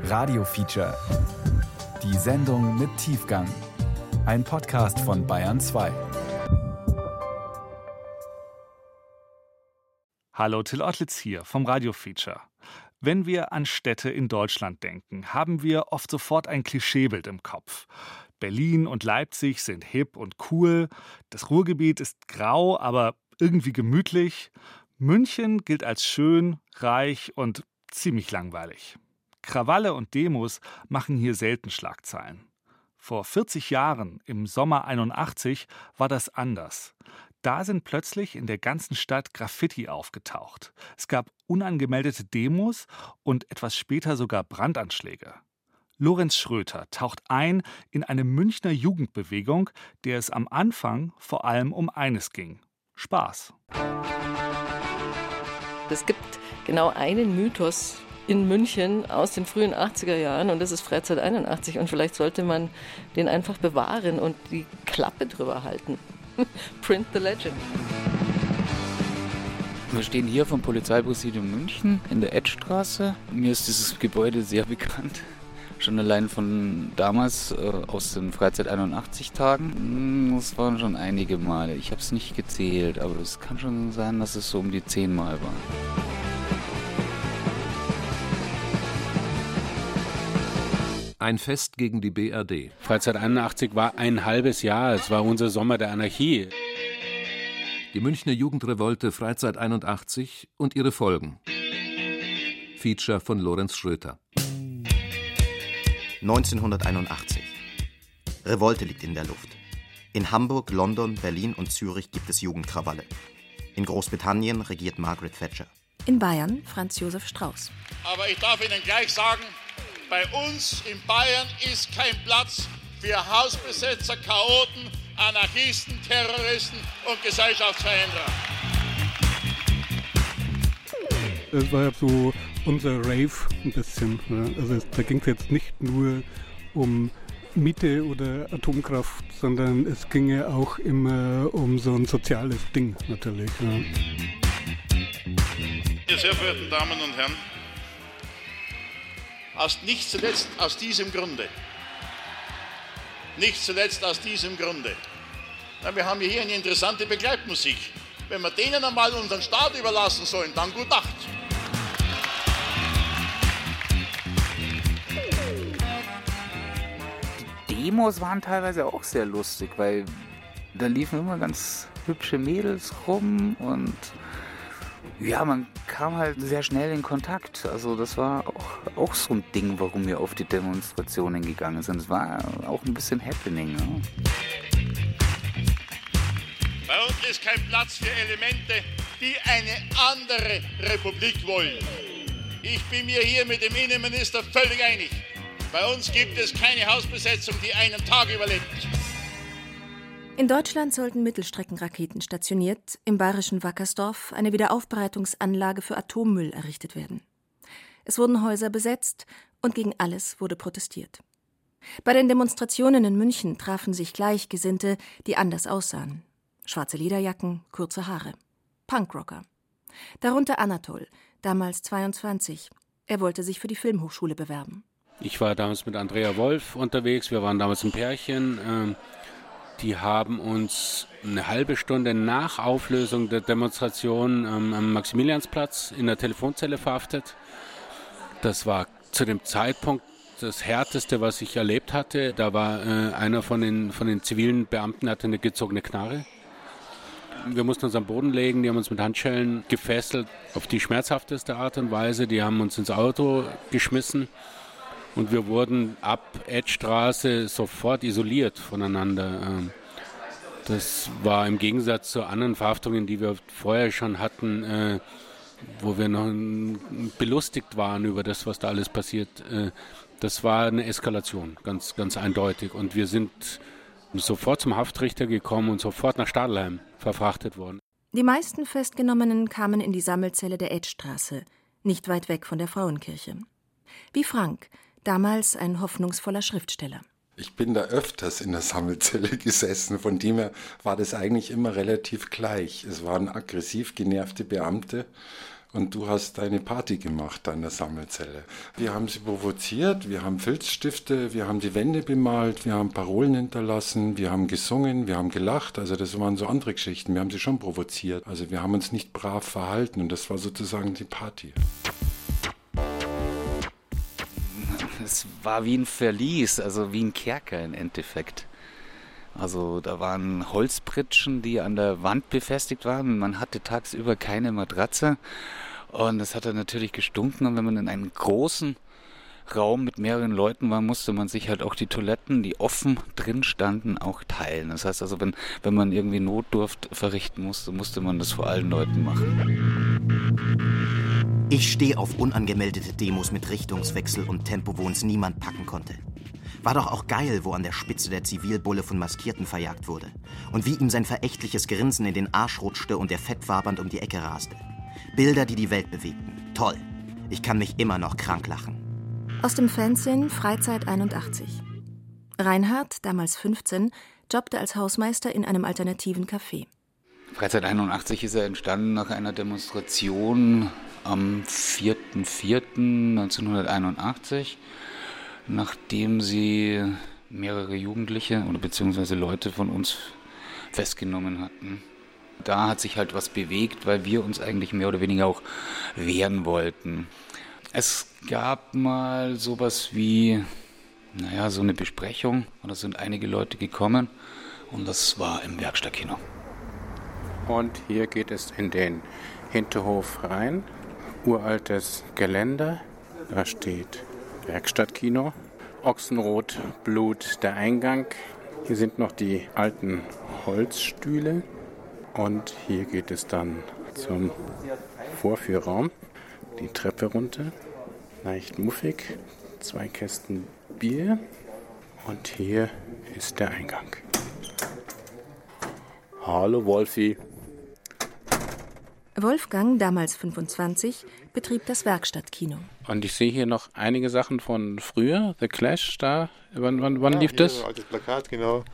Radio Feature. Die Sendung mit Tiefgang. Ein Podcast von Bayern 2. Hallo, Till Ottlitz hier vom Radio Feature. Wenn wir an Städte in Deutschland denken, haben wir oft sofort ein Klischeebild im Kopf. Berlin und Leipzig sind hip und cool, das Ruhrgebiet ist grau, aber irgendwie gemütlich, München gilt als schön, reich und ziemlich langweilig. Krawalle und Demos machen hier selten Schlagzeilen. Vor 40 Jahren, im Sommer 81, war das anders. Da sind plötzlich in der ganzen Stadt Graffiti aufgetaucht. Es gab unangemeldete Demos und etwas später sogar Brandanschläge. Lorenz Schröter taucht ein in eine Münchner Jugendbewegung, der es am Anfang vor allem um eines ging: Spaß. Es gibt genau einen Mythos in München aus den frühen 80er Jahren und das ist Freizeit 81 und vielleicht sollte man den einfach bewahren und die Klappe drüber halten. Print the Legend. Wir stehen hier vom Polizeipräsidium München in der Edstraße. Mir ist dieses Gebäude sehr bekannt. Schon allein von damals äh, aus den Freizeit 81 Tagen. Hm, das waren schon einige Male. Ich habe es nicht gezählt, aber es kann schon sein, dass es so um die zehn Mal war. Ein Fest gegen die BRD. Freizeit 81 war ein halbes Jahr. Es war unser Sommer der Anarchie. Die Münchner Jugendrevolte Freizeit 81 und ihre Folgen. Feature von Lorenz Schröter. 1981. Revolte liegt in der Luft. In Hamburg, London, Berlin und Zürich gibt es Jugendkrawalle. In Großbritannien regiert Margaret Thatcher. In Bayern Franz Josef Strauß. Aber ich darf Ihnen gleich sagen, bei uns in Bayern ist kein Platz für Hausbesetzer, Chaoten, Anarchisten, Terroristen und Gesellschaftsveränderer. Es war ja so unser Rave ein bisschen. Also da ging es jetzt nicht nur um Miete oder Atomkraft, sondern es ging ja auch immer um so ein soziales Ding natürlich. Ja. Meine sehr verehrten Damen und Herren, aus, nicht zuletzt aus diesem Grunde. Nicht zuletzt aus diesem Grunde. Na, wir haben hier eine interessante Begleitmusik. Wenn wir denen einmal unseren Staat überlassen sollen, dann gut Nacht. Die Demos waren teilweise auch sehr lustig, weil da liefen immer ganz hübsche Mädels rum und ja, man kam halt sehr schnell in Kontakt. Also das war auch, auch so ein Ding, warum wir auf die Demonstrationen gegangen sind. Es war auch ein bisschen Happening. Ja. Bei uns ist kein Platz für Elemente, die eine andere Republik wollen. Ich bin mir hier mit dem Innenminister völlig einig. Bei uns gibt es keine Hausbesetzung, die einen Tag überlebt. In Deutschland sollten Mittelstreckenraketen stationiert, im bayerischen Wackersdorf eine Wiederaufbereitungsanlage für Atommüll errichtet werden. Es wurden Häuser besetzt und gegen alles wurde protestiert. Bei den Demonstrationen in München trafen sich Gleichgesinnte, die anders aussahen. Schwarze Lederjacken, kurze Haare. Punkrocker. Darunter Anatol, damals 22. Er wollte sich für die Filmhochschule bewerben. Ich war damals mit Andrea Wolf unterwegs. Wir waren damals ein Pärchen. Ähm die haben uns eine halbe Stunde nach Auflösung der Demonstration ähm, am Maximiliansplatz in der Telefonzelle verhaftet. Das war zu dem Zeitpunkt das Härteste, was ich erlebt hatte. Da war äh, einer von den, von den zivilen Beamten, hatte eine gezogene Knarre. Wir mussten uns am Boden legen, die haben uns mit Handschellen gefesselt auf die schmerzhafteste Art und Weise. Die haben uns ins Auto geschmissen und wir wurden ab Edstraße sofort isoliert voneinander. Ähm, das war im Gegensatz zu anderen Verhaftungen, die wir vorher schon hatten, äh, wo wir noch belustigt waren über das, was da alles passiert. Äh, das war eine Eskalation, ganz, ganz eindeutig. Und wir sind sofort zum Haftrichter gekommen und sofort nach Stadelheim verfrachtet worden. Die meisten Festgenommenen kamen in die Sammelzelle der Edstraße, nicht weit weg von der Frauenkirche. Wie Frank, damals ein hoffnungsvoller Schriftsteller. Ich bin da öfters in der Sammelzelle gesessen, von dem her war das eigentlich immer relativ gleich. Es waren aggressiv genervte Beamte und du hast deine Party gemacht an der Sammelzelle. Wir haben sie provoziert, wir haben Filzstifte, wir haben die Wände bemalt, wir haben Parolen hinterlassen, wir haben gesungen, wir haben gelacht. Also das waren so andere Geschichten. Wir haben sie schon provoziert. Also wir haben uns nicht brav verhalten und das war sozusagen die Party. Es war wie ein Verlies, also wie ein Kerker im Endeffekt. Also da waren Holzpritschen, die an der Wand befestigt waren. Man hatte tagsüber keine Matratze und es hat dann natürlich gestunken. Und wenn man in einem großen Raum mit mehreren Leuten war, musste man sich halt auch die Toiletten, die offen drin standen, auch teilen. Das heißt also, wenn, wenn man irgendwie Notdurft verrichten musste, musste man das vor allen Leuten machen. Ich stehe auf unangemeldete Demos mit Richtungswechsel und Tempo, wo uns niemand packen konnte. War doch auch geil, wo an der Spitze der Zivilbulle von Maskierten verjagt wurde. Und wie ihm sein verächtliches Grinsen in den Arsch rutschte und der fettwabernd um die Ecke raste. Bilder, die die Welt bewegten. Toll. Ich kann mich immer noch krank lachen. Aus dem Fernsehen Freizeit 81. Reinhard, damals 15, jobbte als Hausmeister in einem alternativen Café. Freizeit 81 ist ja entstanden nach einer Demonstration am 4.4.1981 nachdem sie mehrere Jugendliche oder beziehungsweise Leute von uns festgenommen hatten. Da hat sich halt was bewegt, weil wir uns eigentlich mehr oder weniger auch wehren wollten. Es gab mal sowas wie, naja, so eine Besprechung und da sind einige Leute gekommen und das war im Werkstattkino. Und hier geht es in den Hinterhof rein. Uraltes Geländer. Da steht Werkstattkino. Ochsenrot, Blut, der Eingang. Hier sind noch die alten Holzstühle. Und hier geht es dann zum Vorführraum. Die Treppe runter. Leicht muffig. Zwei Kästen Bier. Und hier ist der Eingang. Hallo Wolfi. Wolfgang, damals 25, betrieb das Werkstattkino. Und ich sehe hier noch einige Sachen von früher, The Clash da. Wann, wann, wann ja, lief das? Altes Plakat, genau.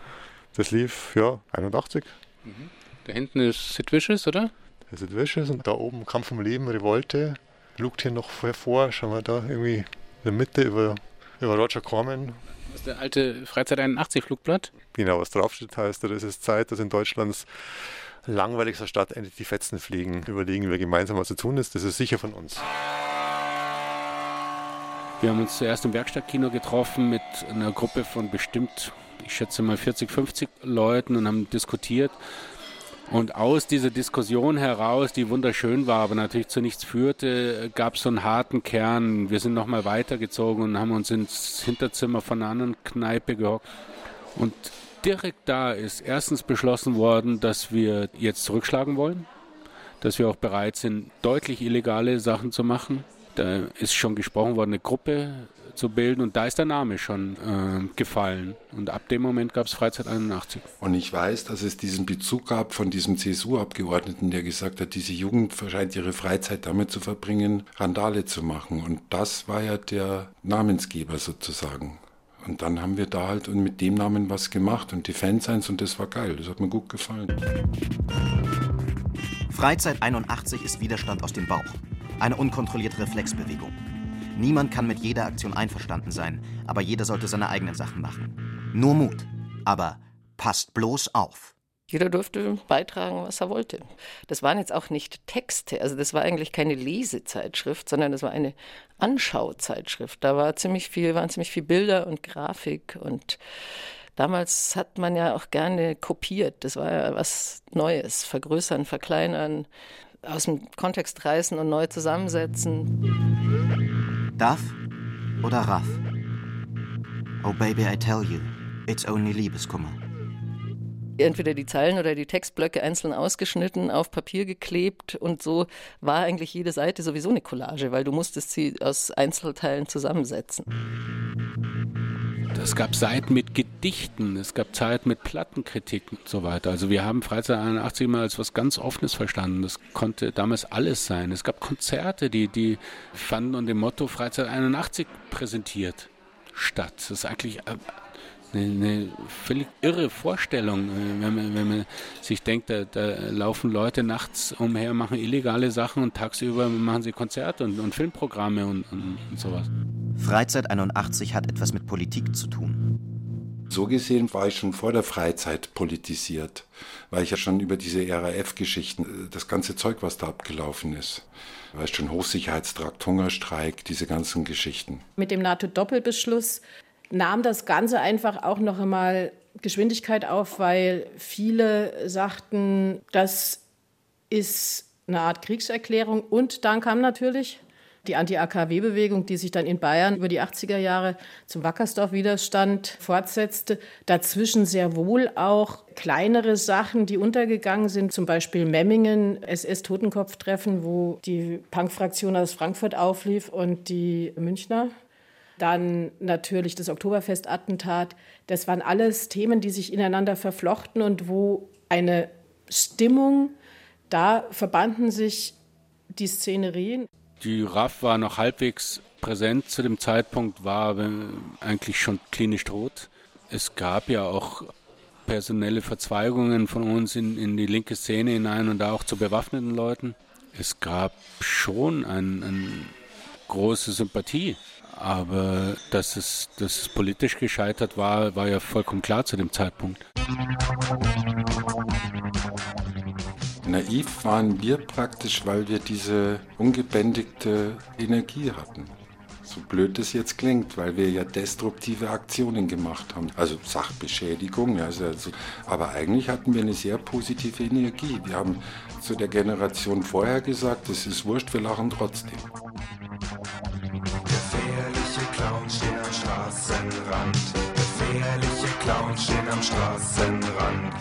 Das lief, ja, 81. Mhm. Da hinten ist Sid Vicious, oder? Das ist Sid Vicious und da oben Kampf um Leben, Revolte. Lugt hier noch hervor, schauen wir da irgendwie in der Mitte über, über Roger Corman. Das ist der alte Freizeit 81 Flugblatt? Genau, was draufsteht heißt, das ist Zeit, dass in Deutschlands langweiligster Stadt endlich die Fetzen fliegen. Überlegen wir gemeinsam, was zu tun ist. Das ist sicher von uns. Wir haben uns zuerst im Werkstattkino getroffen mit einer Gruppe von bestimmt, ich schätze mal 40, 50 Leuten und haben diskutiert. Und aus dieser Diskussion heraus, die wunderschön war, aber natürlich zu nichts führte, gab es so einen harten Kern. Wir sind nochmal weitergezogen und haben uns ins Hinterzimmer von einer anderen Kneipe gehockt. Und direkt da ist erstens beschlossen worden, dass wir jetzt zurückschlagen wollen, dass wir auch bereit sind, deutlich illegale Sachen zu machen. Da ist schon gesprochen worden, eine Gruppe zu bilden und da ist der Name schon äh, gefallen. Und ab dem Moment gab es Freizeit 81. Und ich weiß, dass es diesen Bezug gab von diesem CSU-Abgeordneten, der gesagt hat, diese Jugend scheint ihre Freizeit damit zu verbringen, Randale zu machen. Und das war ja der Namensgeber sozusagen. Und dann haben wir da halt mit dem Namen was gemacht und die Fansigns und das war geil. Das hat mir gut gefallen. Freizeit 81 ist Widerstand aus dem Bauch. Eine unkontrollierte Reflexbewegung. Niemand kann mit jeder Aktion einverstanden sein, aber jeder sollte seine eigenen Sachen machen. Nur Mut. Aber passt bloß auf. Jeder durfte beitragen, was er wollte. Das waren jetzt auch nicht Texte, also das war eigentlich keine Lesezeitschrift, sondern das war eine Anschauzeitschrift. Da war ziemlich viel, waren ziemlich viel Bilder und Grafik und damals hat man ja auch gerne kopiert. Das war ja was Neues, vergrößern, verkleinern, aus dem Kontext reißen und neu zusammensetzen. Darf oder Raff? Oh baby, I tell you, it's only Liebeskummer entweder die Zeilen oder die Textblöcke einzeln ausgeschnitten, auf Papier geklebt und so war eigentlich jede Seite sowieso eine Collage, weil du musstest sie aus Einzelteilen zusammensetzen. Es gab Seiten mit Gedichten, es gab Zeiten mit Plattenkritiken und so weiter. Also wir haben Freizeit 81 immer als was ganz Offenes verstanden. Das konnte damals alles sein. Es gab Konzerte, die, die fanden unter dem Motto Freizeit 81 präsentiert statt. Das ist eigentlich äh, eine, eine völlig irre Vorstellung, äh, wenn man, wenn man sich denkt, da, da, laufen Leute nachts umher, machen illegale Sachen und tagsüber machen sie Konzerte und, und Filmprogramme und, und, und sowas. Freizeit 81 hat etwas mit Politik zu tun. So gesehen war ich schon vor der Freizeit politisiert, weil ich ja schon über diese RAF-Geschichten, das ganze Zeug, was da abgelaufen ist, weißt schon Hochsicherheitstrakt, Hungerstreik, diese ganzen Geschichten. Mit dem NATO-Doppelbeschluss nahm das Ganze einfach auch noch einmal Geschwindigkeit auf, weil viele sagten, das ist eine Art Kriegserklärung. Und dann kam natürlich die Anti-AKW-Bewegung, die sich dann in Bayern über die 80er Jahre zum Wackersdorf-Widerstand fortsetzte. Dazwischen sehr wohl auch kleinere Sachen, die untergegangen sind, zum Beispiel Memmingen, SS-Totenkopftreffen, wo die Punk-Fraktion aus Frankfurt auflief und die Münchner. Dann natürlich das Oktoberfest-Attentat. Das waren alles Themen, die sich ineinander verflochten und wo eine Stimmung, da verbanden sich die Szenerien. Die RAF war noch halbwegs präsent zu dem Zeitpunkt, war eigentlich schon klinisch tot. Es gab ja auch personelle Verzweigungen von uns in, in die linke Szene hinein und da auch zu bewaffneten Leuten. Es gab schon eine ein große Sympathie, aber dass es, dass es politisch gescheitert war, war ja vollkommen klar zu dem Zeitpunkt. Naiv waren wir praktisch, weil wir diese ungebändigte Energie hatten. So blöd es jetzt klingt, weil wir ja destruktive Aktionen gemacht haben. Also Sachbeschädigung, also, aber eigentlich hatten wir eine sehr positive Energie. Wir haben zu der Generation vorher gesagt, es ist wurscht, wir lachen trotzdem. Straßenrand. Gefährliche Clowns stehen am Straßenrand.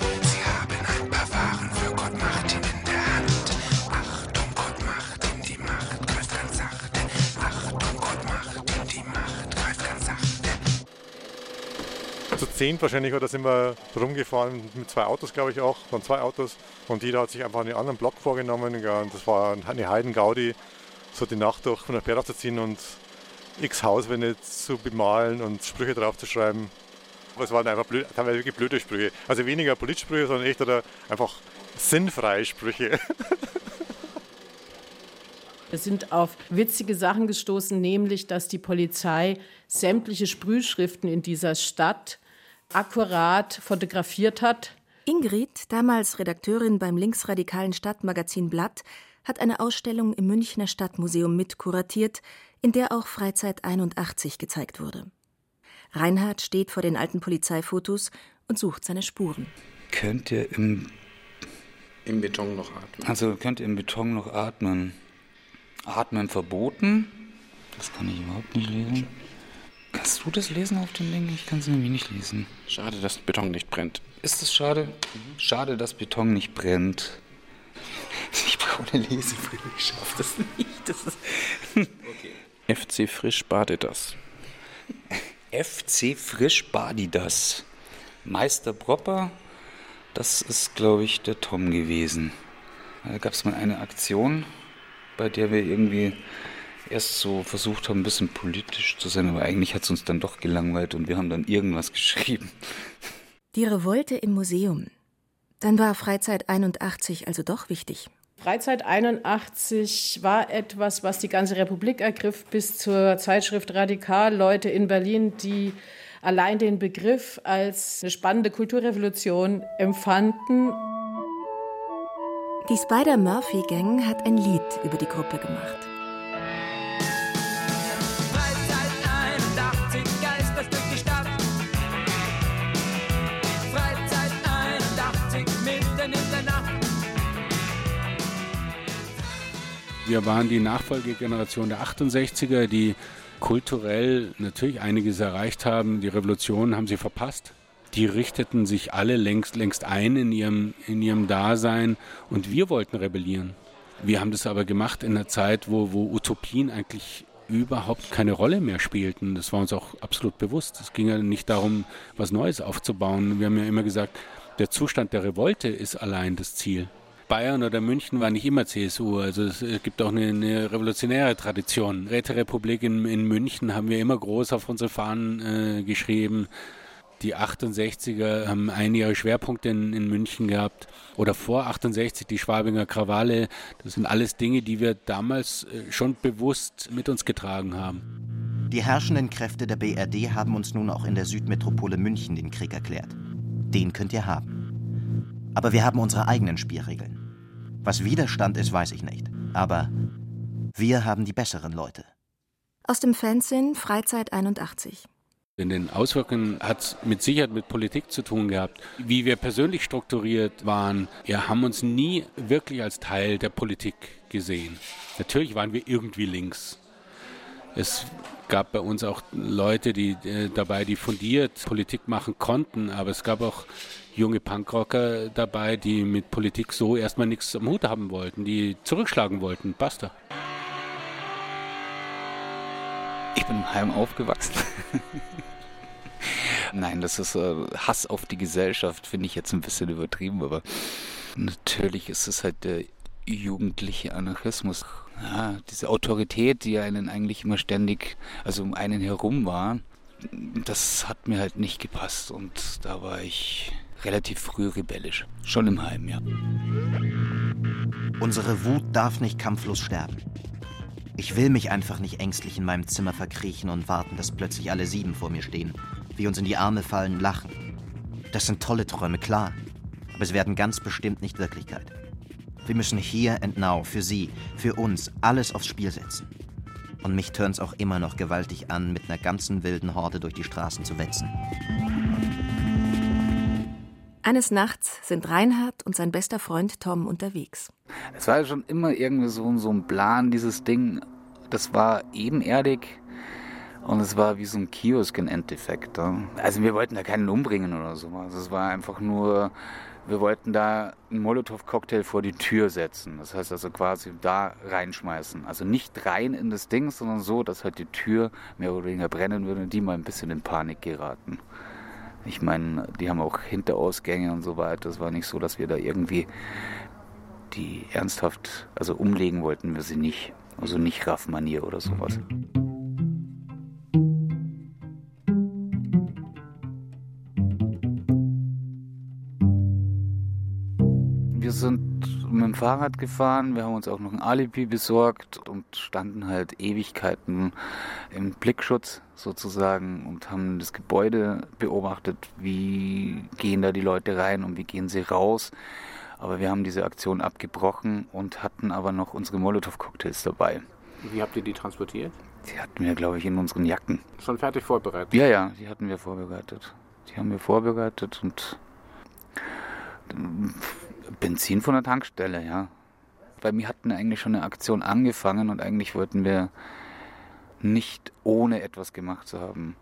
zu zehn wahrscheinlich oder sind wir rumgefahren mit zwei Autos, glaube ich auch, waren zwei Autos. Und jeder hat sich einfach einen anderen Block vorgenommen. Ja, und das war eine Heidengaudi, so die Nacht durch von der Pferd zu ziehen und x Hauswände zu bemalen und Sprüche draufzuschreiben. Aber es waren einfach blöd, teilweise wirklich blöde Sprüche. Also weniger Politsprüche, sondern echt oder einfach sinnfreie Sprüche. Wir sind auf witzige Sachen gestoßen, nämlich dass die Polizei sämtliche Sprühschriften in dieser Stadt akkurat fotografiert hat. Ingrid, damals Redakteurin beim linksradikalen Stadtmagazin Blatt, hat eine Ausstellung im Münchner Stadtmuseum mitkuratiert, in der auch Freizeit 81 gezeigt wurde. Reinhard steht vor den alten Polizeifotos und sucht seine Spuren. Könnt ihr im, im Beton noch atmen? Also könnt ihr im Beton noch atmen? Atmen verboten? Das kann ich überhaupt nicht lesen. Kannst du das lesen auf dem Ding? Ich kann es nämlich nicht lesen. Schade, dass Beton nicht brennt. Ist es schade? Schade, dass Beton nicht brennt. Ich brauche eine Lesebrille, ich schaffe das nicht. Das ist okay. FC Frisch Badidas. FC Frisch Badidas. Meister Propper, das ist, glaube ich, der Tom gewesen. Da gab es mal eine Aktion, bei der wir irgendwie erst so versucht haben, ein bisschen politisch zu sein, aber eigentlich hat es uns dann doch gelangweilt und wir haben dann irgendwas geschrieben. Die Revolte im Museum. Dann war Freizeit 81 also doch wichtig. Freizeit 81 war etwas, was die ganze Republik ergriff, bis zur Zeitschrift Radikal. Leute in Berlin, die allein den Begriff als eine spannende Kulturrevolution empfanden. Die Spider-Murphy-Gang hat ein Lied über die Gruppe gemacht. Wir waren die Nachfolgegeneration der 68er, die kulturell natürlich einiges erreicht haben. Die Revolution haben sie verpasst. Die richteten sich alle längst, längst ein in ihrem, in ihrem Dasein und wir wollten rebellieren. Wir haben das aber gemacht in einer Zeit, wo, wo Utopien eigentlich überhaupt keine Rolle mehr spielten. Das war uns auch absolut bewusst. Es ging ja nicht darum, was Neues aufzubauen. Wir haben ja immer gesagt, der Zustand der Revolte ist allein das Ziel. Bayern oder München war nicht immer CSU. Also es gibt auch eine, eine revolutionäre Tradition. Räterepublik in, in München haben wir immer groß auf unsere Fahnen äh, geschrieben. Die 68er haben einige Schwerpunkte in, in München gehabt. Oder vor 68 die Schwabinger Krawalle. Das sind alles Dinge, die wir damals äh, schon bewusst mit uns getragen haben. Die herrschenden Kräfte der BRD haben uns nun auch in der Südmetropole München den Krieg erklärt. Den könnt ihr haben. Aber wir haben unsere eigenen Spielregeln. Was Widerstand ist, weiß ich nicht. Aber wir haben die besseren Leute. Aus dem Fernsehen Freizeit 81. In den Auswirkungen hat es mit Sicherheit mit Politik zu tun gehabt. Wie wir persönlich strukturiert waren, wir haben uns nie wirklich als Teil der Politik gesehen. Natürlich waren wir irgendwie links. Es gab bei uns auch Leute, die äh, dabei, die fundiert Politik machen konnten, aber es gab auch junge Punkrocker dabei, die mit Politik so erstmal nichts am Hut haben wollten, die zurückschlagen wollten. Basta. Ich bin im Heim aufgewachsen. Nein, das ist äh, Hass auf die Gesellschaft, finde ich jetzt ein bisschen übertrieben, aber natürlich ist es halt der jugendliche Anarchismus. Ja, diese Autorität, die einen eigentlich immer ständig, also um einen herum war, das hat mir halt nicht gepasst und da war ich relativ früh rebellisch. Schon im Heim, ja. Unsere Wut darf nicht kampflos sterben. Ich will mich einfach nicht ängstlich in meinem Zimmer verkriechen und warten, dass plötzlich alle sieben vor mir stehen, wie uns in die Arme fallen, lachen. Das sind tolle Träume, klar, aber es werden ganz bestimmt nicht Wirklichkeit. Wir müssen hier and now für Sie, für uns alles aufs Spiel setzen. Und mich turnt's auch immer noch gewaltig an, mit einer ganzen wilden Horde durch die Straßen zu wetzen. Eines Nachts sind Reinhard und sein bester Freund Tom unterwegs. Es war schon immer irgendwie so, so ein Plan, dieses Ding. Das war ebenerdig und es war wie so ein Kiosk im Endeffekt. Also wir wollten da keinen umbringen oder sowas. Es war einfach nur, wir wollten da einen Molotow-Cocktail vor die Tür setzen. Das heißt also quasi da reinschmeißen. Also nicht rein in das Ding, sondern so, dass halt die Tür mehr oder weniger brennen würde und die mal ein bisschen in Panik geraten. Ich meine, die haben auch Hinterausgänge und so weiter. Es war nicht so, dass wir da irgendwie die ernsthaft, also umlegen wollten wir sie nicht. Also nicht Raff-Manier oder sowas. Wir sind mit dem Fahrrad gefahren, wir haben uns auch noch ein Alibi besorgt und standen halt Ewigkeiten im Blickschutz sozusagen und haben das Gebäude beobachtet, wie gehen da die Leute rein und wie gehen sie raus. Aber wir haben diese Aktion abgebrochen und hatten aber noch unsere Molotow-Cocktails dabei. Wie habt ihr die transportiert? Die hatten wir, glaube ich, in unseren Jacken. Schon fertig vorbereitet? Ja, ja, die hatten wir vorbereitet. Die haben wir vorbereitet und Benzin von der Tankstelle, ja. Bei mir hatten eigentlich schon eine Aktion angefangen und eigentlich wollten wir nicht ohne etwas gemacht zu haben,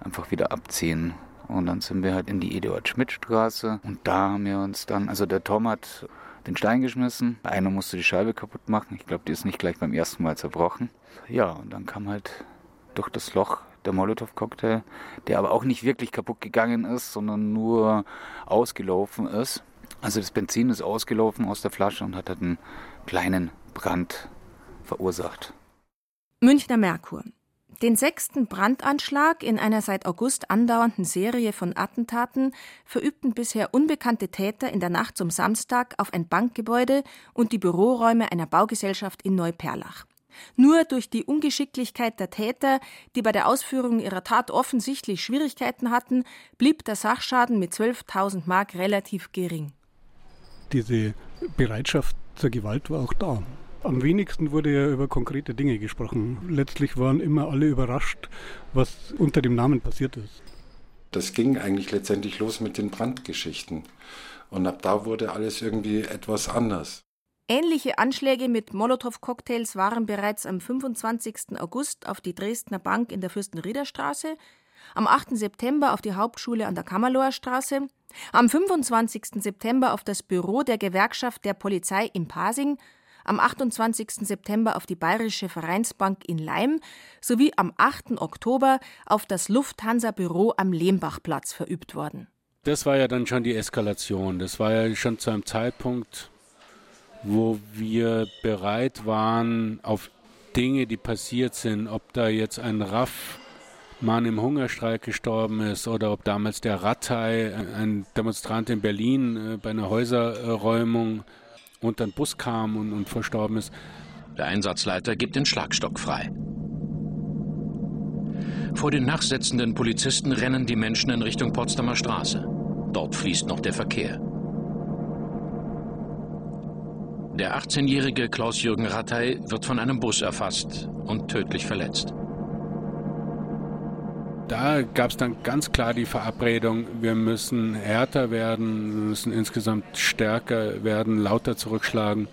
einfach wieder abziehen. Und dann sind wir halt in die Eduard-Schmidt-Straße und da haben wir uns dann, also der Tom hat den Stein geschmissen, einer musste die Scheibe kaputt machen, ich glaube, die ist nicht gleich beim ersten Mal zerbrochen. Ja, und dann kam halt durch das Loch der Molotow-Cocktail, der aber auch nicht wirklich kaputt gegangen ist, sondern nur ausgelaufen ist. Also das Benzin ist ausgelaufen aus der Flasche und hat halt einen kleinen Brand verursacht. Münchner Merkur. Den sechsten Brandanschlag in einer seit August andauernden Serie von Attentaten verübten bisher unbekannte Täter in der Nacht zum Samstag auf ein Bankgebäude und die Büroräume einer Baugesellschaft in Neuperlach. Nur durch die Ungeschicklichkeit der Täter, die bei der Ausführung ihrer Tat offensichtlich Schwierigkeiten hatten, blieb der Sachschaden mit 12.000 Mark relativ gering. Diese Bereitschaft zur Gewalt war auch da. Am wenigsten wurde ja über konkrete Dinge gesprochen. Letztlich waren immer alle überrascht, was unter dem Namen passiert ist. Das ging eigentlich letztendlich los mit den Brandgeschichten. Und ab da wurde alles irgendwie etwas anders. Ähnliche Anschläge mit Molotow-Cocktails waren bereits am 25. August auf die Dresdner Bank in der Fürstenriederstraße, am 8. September auf die Hauptschule an der Kammerloher Straße, am 25. September auf das Büro der Gewerkschaft der Polizei in Pasing, am 28. September auf die Bayerische Vereinsbank in Leim sowie am 8. Oktober auf das Lufthansa-Büro am Lehmbachplatz verübt worden. Das war ja dann schon die Eskalation. Das war ja schon zu einem Zeitpunkt, wo wir bereit waren auf Dinge, die passiert sind, ob da jetzt ein Raff Mann im Hungerstreik gestorben ist oder ob damals der Rattay, ein Demonstrant in Berlin, äh, bei einer Häuserräumung unter den Bus kam und, und verstorben ist. Der Einsatzleiter gibt den Schlagstock frei. Vor den nachsetzenden Polizisten rennen die Menschen in Richtung Potsdamer Straße. Dort fließt noch der Verkehr. Der 18-jährige Klaus-Jürgen Rattay wird von einem Bus erfasst und tödlich verletzt. Da gab es dann ganz klar die Verabredung, wir müssen härter werden, wir müssen insgesamt stärker werden, lauter zurückschlagen.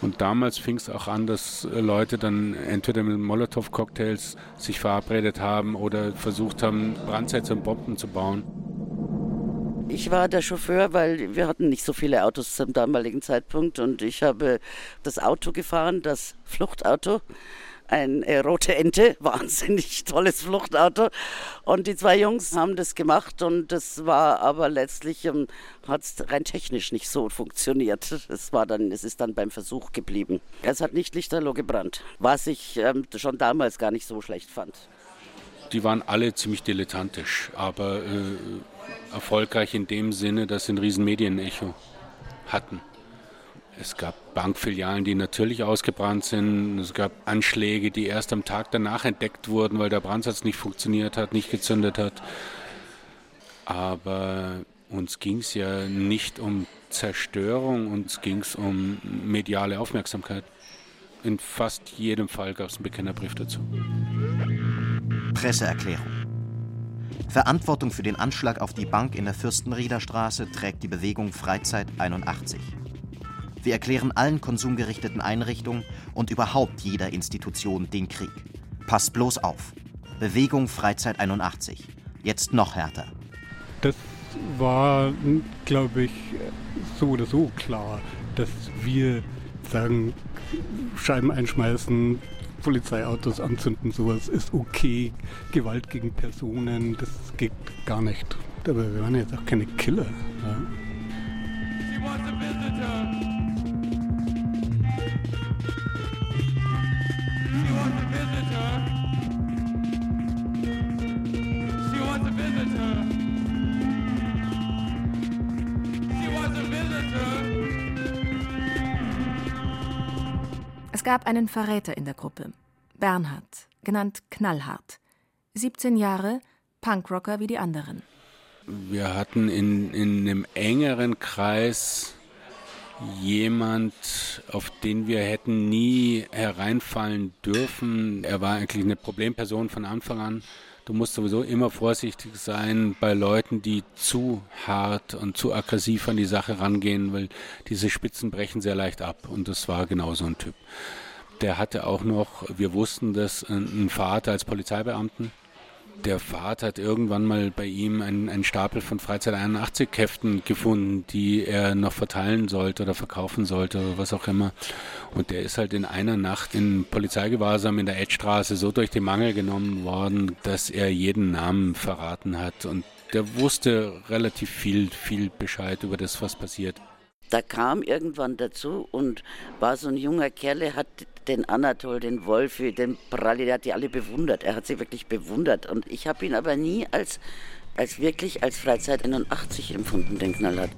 Und damals fing es auch an, dass Leute dann entweder mit Molotow-Cocktails sich verabredet haben oder versucht haben, Brandsätze und Bomben zu bauen. Ich war der Chauffeur, weil wir hatten nicht so viele Autos zum damaligen Zeitpunkt und ich habe das Auto gefahren, das Fluchtauto ein äh, rote Ente, wahnsinnig tolles Fluchtauto. Und die zwei Jungs haben das gemacht und das war aber letztlich ähm, hat es rein technisch nicht so funktioniert. Es war dann, es ist dann beim Versuch geblieben. Es hat nicht lichterloh gebrannt, was ich ähm, schon damals gar nicht so schlecht fand. Die waren alle ziemlich dilettantisch, aber äh, erfolgreich in dem Sinne, dass sie ein riesen Medienecho hatten. Es gab Bankfilialen, die natürlich ausgebrannt sind. Es gab Anschläge, die erst am Tag danach entdeckt wurden, weil der Brandsatz nicht funktioniert hat, nicht gezündet hat. Aber uns ging es ja nicht um Zerstörung, uns ging es um mediale Aufmerksamkeit. In fast jedem Fall gab es einen Bekennerbrief dazu. Presseerklärung. Verantwortung für den Anschlag auf die Bank in der Fürstenrieder Straße trägt die Bewegung Freizeit 81. Wir erklären allen konsumgerichteten Einrichtungen und überhaupt jeder Institution den Krieg. Passt bloß auf. Bewegung Freizeit 81. Jetzt noch härter. Das war, glaube ich, so oder so klar, dass wir sagen, Scheiben einschmeißen, Polizeiautos anzünden, sowas ist okay. Gewalt gegen Personen, das geht gar nicht. Aber wir waren jetzt auch keine Killer. Ja. Gab einen Verräter in der Gruppe. Bernhard, genannt Knallhart. 17 Jahre, Punkrocker wie die anderen. Wir hatten in, in einem engeren Kreis jemand, auf den wir hätten nie hereinfallen dürfen. Er war eigentlich eine Problemperson von Anfang an. Du musst sowieso immer vorsichtig sein bei Leuten, die zu hart und zu aggressiv an die Sache rangehen, weil diese Spitzen brechen sehr leicht ab. Und das war genau so ein Typ. Der hatte auch noch, wir wussten das, einen Vater als Polizeibeamten der Vater hat irgendwann mal bei ihm einen, einen Stapel von Freizeit 81 Heften gefunden, die er noch verteilen sollte oder verkaufen sollte oder was auch immer. Und der ist halt in einer Nacht in Polizeigewahrsam in der Edstraße so durch den Mangel genommen worden, dass er jeden Namen verraten hat. Und der wusste relativ viel, viel Bescheid über das, was passiert. Da kam irgendwann dazu und war so ein junger Kerl, hat den Anatol, den Wolfi, den Pralli, der hat die alle bewundert. Er hat sie wirklich bewundert. Und ich habe ihn aber nie als, als wirklich als Freizeit 81 empfunden, den Knallhart.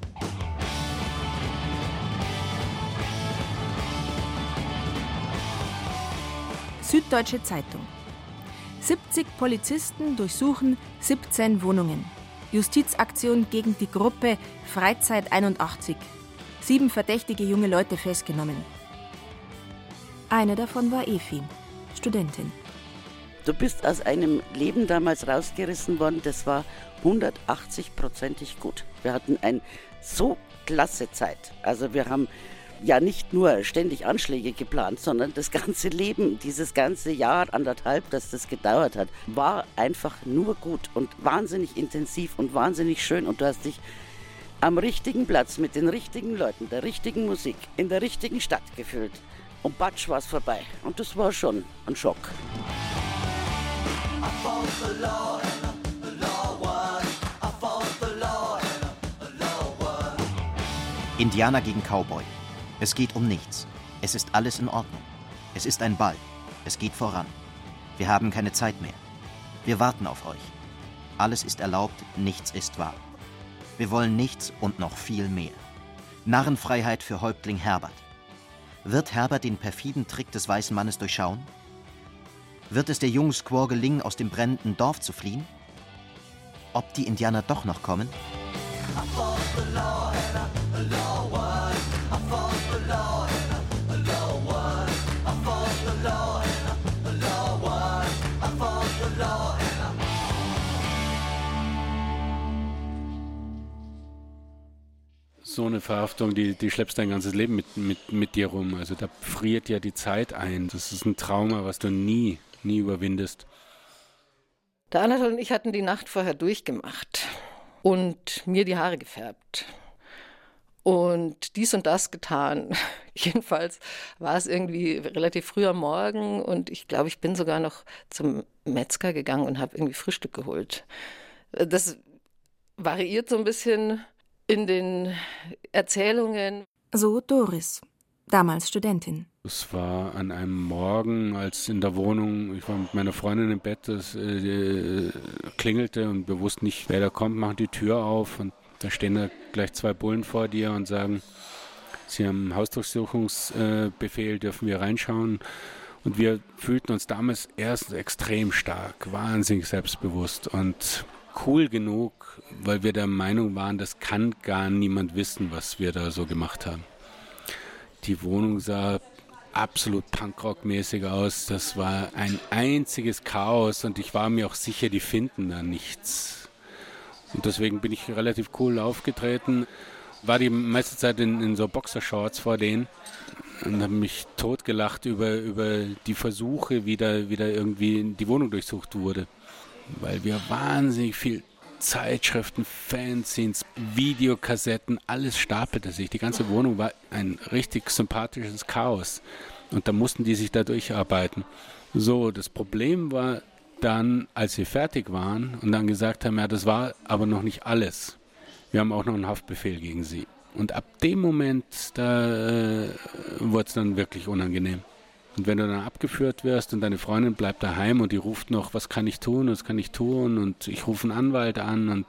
Süddeutsche Zeitung. 70 Polizisten durchsuchen 17 Wohnungen. Justizaktion gegen die Gruppe Freizeit 81. Sieben verdächtige junge Leute festgenommen. Eine davon war Efi, Studentin. Du bist aus einem Leben damals rausgerissen worden, das war 180-prozentig gut. Wir hatten eine so klasse Zeit. Also wir haben ja nicht nur ständig Anschläge geplant, sondern das ganze Leben, dieses ganze Jahr, anderthalb, das das gedauert hat, war einfach nur gut und wahnsinnig intensiv und wahnsinnig schön. Und du hast dich am richtigen Platz mit den richtigen Leuten, der richtigen Musik, in der richtigen Stadt gefühlt. Und batsch war es vorbei. Und das war schon ein Schock. Indianer gegen Cowboy. Es geht um nichts. Es ist alles in Ordnung. Es ist ein Ball. Es geht voran. Wir haben keine Zeit mehr. Wir warten auf euch. Alles ist erlaubt, nichts ist wahr. Wir wollen nichts und noch viel mehr. Narrenfreiheit für Häuptling Herbert. Wird Herbert den perfiden Trick des weißen Mannes durchschauen? Wird es der jungen Squaw gelingen, aus dem brennenden Dorf zu fliehen? Ob die Indianer doch noch kommen? So eine Verhaftung, die, die schleppst dein ganzes Leben mit, mit, mit dir rum. Also da friert ja die Zeit ein. Das ist ein Trauma, was du nie, nie überwindest. Der Anatol und ich hatten die Nacht vorher durchgemacht und mir die Haare gefärbt und dies und das getan. Jedenfalls war es irgendwie relativ früh am Morgen und ich glaube, ich bin sogar noch zum Metzger gegangen und habe irgendwie Frühstück geholt. Das variiert so ein bisschen in den Erzählungen. So Doris, damals Studentin. Es war an einem Morgen, als in der Wohnung, ich war mit meiner Freundin im Bett, es äh, klingelte und wir wussten nicht, wer da kommt, machen die Tür auf und da stehen da gleich zwei Bullen vor dir und sagen, sie haben Hausdurchsuchungsbefehl, dürfen wir reinschauen. Und wir fühlten uns damals erst extrem stark, wahnsinnig selbstbewusst und cool genug, weil wir der Meinung waren, das kann gar niemand wissen, was wir da so gemacht haben. Die Wohnung sah absolut Punkrock-mäßig aus. Das war ein einziges Chaos und ich war mir auch sicher, die finden da nichts. Und deswegen bin ich relativ cool aufgetreten. War die meiste Zeit in, in so Boxershorts vor denen und habe mich totgelacht über, über die Versuche, wie da wieder irgendwie die Wohnung durchsucht wurde. Weil wir wahnsinnig viel Zeitschriften, Fanzines, Videokassetten, alles stapelte sich. Die ganze Wohnung war ein richtig sympathisches Chaos. Und da mussten die sich da durcharbeiten. So, das Problem war, dann, als wir fertig waren und dann gesagt haben, ja, das war aber noch nicht alles. Wir haben auch noch einen Haftbefehl gegen sie. Und ab dem Moment, da äh, wurde es dann wirklich unangenehm. Und wenn du dann abgeführt wirst und deine Freundin bleibt daheim und die ruft noch, was kann ich tun, was kann ich tun und ich rufe einen Anwalt an und